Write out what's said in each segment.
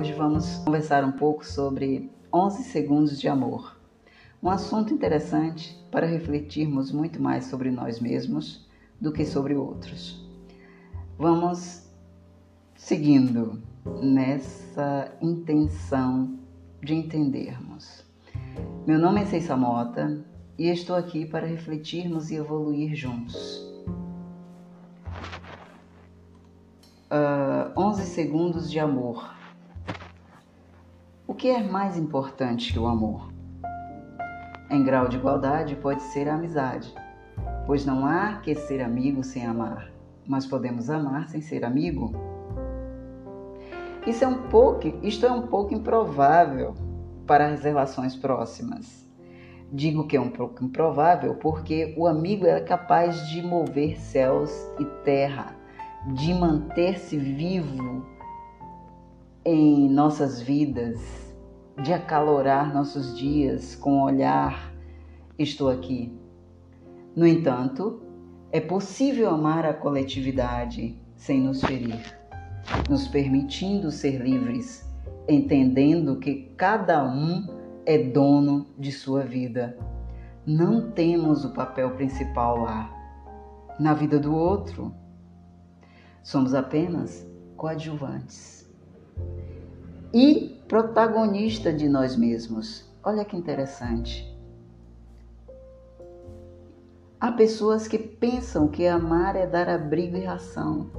Hoje vamos conversar um pouco sobre 11 segundos de amor. Um assunto interessante para refletirmos muito mais sobre nós mesmos do que sobre outros. Vamos seguindo nessa intenção de entendermos. Meu nome é Ceissa Mota e estou aqui para refletirmos e evoluir juntos. Uh, ah, 11 segundos de amor. O que é mais importante que o amor? Em grau de igualdade pode ser a amizade, pois não há que ser amigo sem amar, mas podemos amar sem ser amigo. Isso é um pouco, isto é um pouco improvável para as relações próximas. Digo que é um pouco improvável porque o amigo é capaz de mover céus e terra, de manter-se vivo em nossas vidas, de acalorar nossos dias com o olhar estou aqui. No entanto, é possível amar a coletividade sem nos ferir, nos permitindo ser livres, entendendo que cada um é dono de sua vida. Não temos o papel principal lá, na vida do outro. Somos apenas coadjuvantes e protagonista de nós mesmos. Olha que interessante. Há pessoas que pensam que amar é dar abrigo e ração,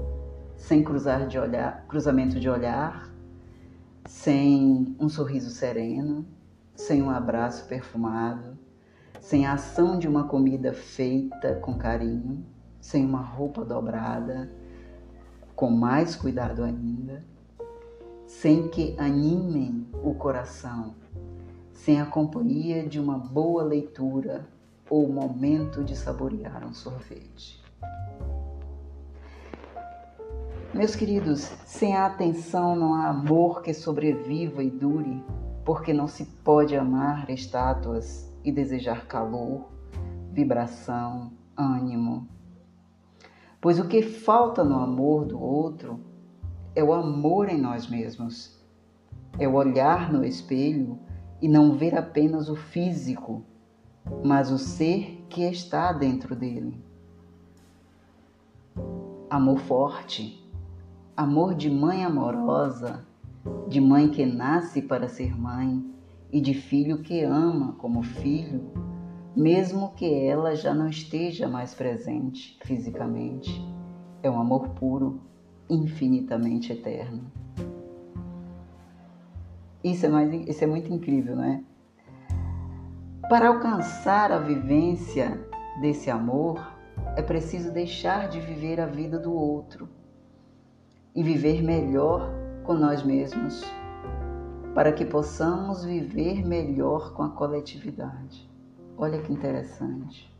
sem cruzar de olhar, cruzamento de olhar, sem um sorriso sereno, sem um abraço perfumado, sem a ação de uma comida feita com carinho, sem uma roupa dobrada, com mais cuidado ainda, sem que animem o coração, sem a companhia de uma boa leitura ou momento de saborear um sorvete. Meus queridos, sem a atenção não há amor que sobreviva e dure, porque não se pode amar estátuas e desejar calor, vibração, ânimo, Pois o que falta no amor do outro é o amor em nós mesmos. É o olhar no espelho e não ver apenas o físico, mas o ser que está dentro dele. Amor forte, amor de mãe amorosa, de mãe que nasce para ser mãe e de filho que ama como filho mesmo que ela já não esteja mais presente fisicamente. É um amor puro, infinitamente eterno. Isso é, mais, isso é muito incrível, não é? Para alcançar a vivência desse amor, é preciso deixar de viver a vida do outro e viver melhor com nós mesmos, para que possamos viver melhor com a coletividade. Olha que interessante.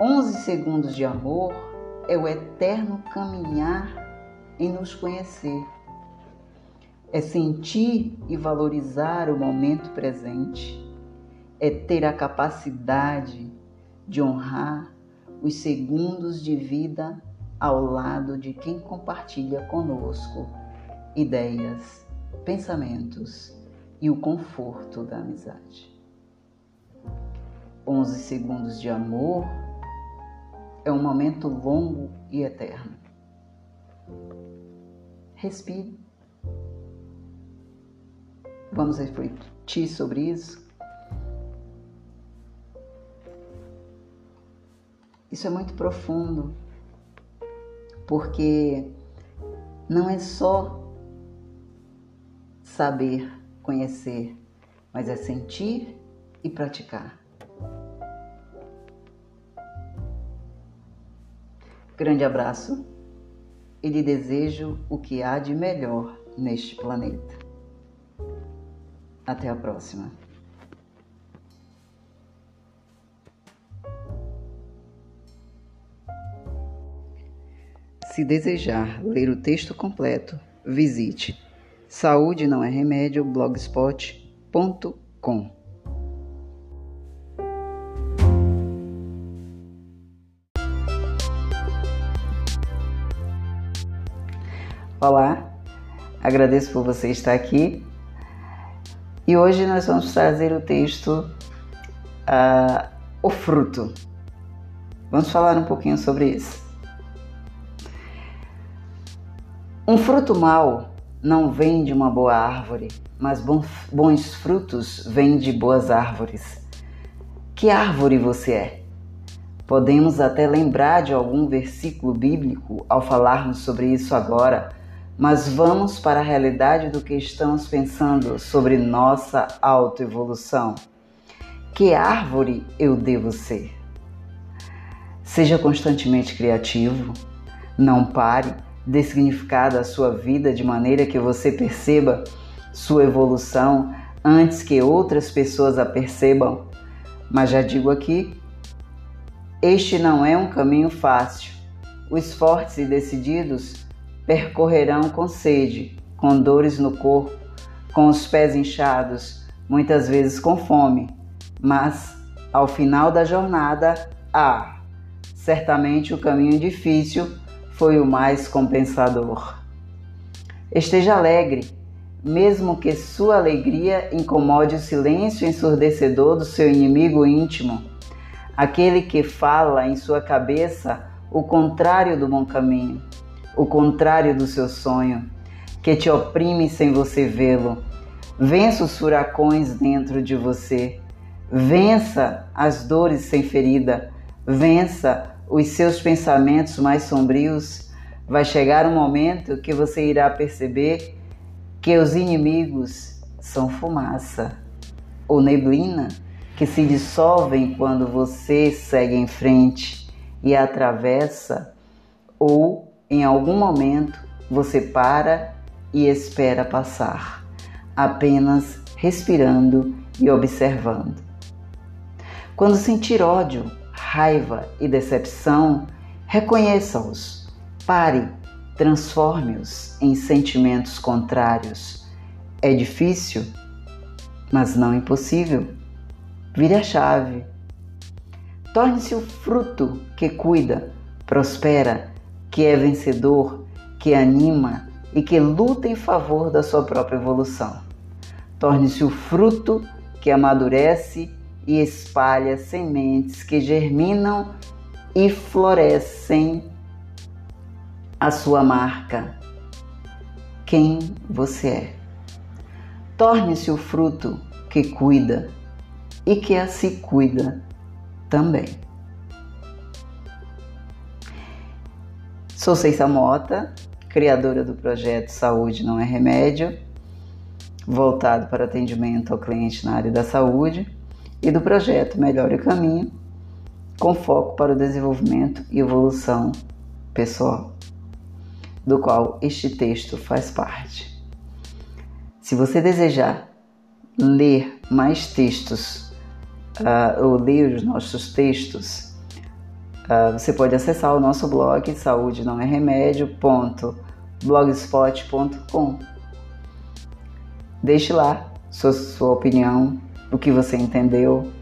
11 segundos de amor é o eterno caminhar em nos conhecer. É sentir e valorizar o momento presente. É ter a capacidade de honrar os segundos de vida ao lado de quem compartilha conosco ideias, pensamentos e o conforto da amizade. 11 segundos de amor é um momento longo e eterno. Respire. Vamos refletir sobre isso. Isso é muito profundo, porque não é só saber, conhecer, mas é sentir e praticar. Grande abraço e lhe desejo o que há de melhor neste planeta. Até a próxima. Se desejar ler o texto completo, visite saúde não é remédio blogspot.com. Olá, Agradeço por você estar aqui. E hoje nós vamos trazer o texto uh, O Fruto. Vamos falar um pouquinho sobre isso. Um fruto mau não vem de uma boa árvore, mas bons frutos vêm de boas árvores. Que árvore você é? Podemos até lembrar de algum versículo bíblico ao falarmos sobre isso agora, mas vamos para a realidade do que estamos pensando sobre nossa autoevolução. Que árvore eu devo ser? Seja constantemente criativo, não pare dê significado à sua vida de maneira que você perceba sua evolução antes que outras pessoas a percebam. Mas já digo aqui, este não é um caminho fácil. Os fortes e decididos percorrerão com sede, com dores no corpo, com os pés inchados, muitas vezes com fome, mas ao final da jornada, ah, certamente o caminho difícil foi o mais compensador. Esteja alegre, mesmo que sua alegria incomode o silêncio ensurdecedor do seu inimigo íntimo, aquele que fala em sua cabeça o contrário do bom caminho, o contrário do seu sonho, que te oprime sem você vê-lo. Vença os furacões dentro de você, vença as dores sem ferida, vença os seus pensamentos mais sombrios, vai chegar um momento que você irá perceber que os inimigos são fumaça ou neblina que se dissolvem quando você segue em frente e atravessa, ou em algum momento você para e espera passar, apenas respirando e observando. Quando sentir ódio, raiva e decepção, reconheça-os, pare, transforme-os em sentimentos contrários. É difícil, mas não impossível. Vire a chave. Torne-se o fruto que cuida, prospera, que é vencedor, que anima e que luta em favor da sua própria evolução. Torne-se o fruto que amadurece e espalha sementes que germinam e florescem a sua marca. Quem você é. Torne-se o fruto que cuida e que a se cuida também. Sou Ceissa Mota, criadora do projeto Saúde Não é Remédio, voltado para atendimento ao cliente na área da saúde e do projeto Melhore o Caminho, com foco para o desenvolvimento e evolução pessoal, do qual este texto faz parte. Se você desejar ler mais textos uh, ou ler os nossos textos, você pode acessar o nosso blog saúde não é remédio.blogspot.com. Deixe lá sua, sua opinião, o que você entendeu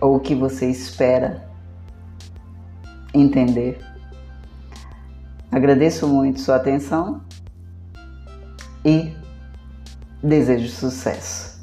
ou o que você espera entender. Agradeço muito sua atenção e desejo sucesso.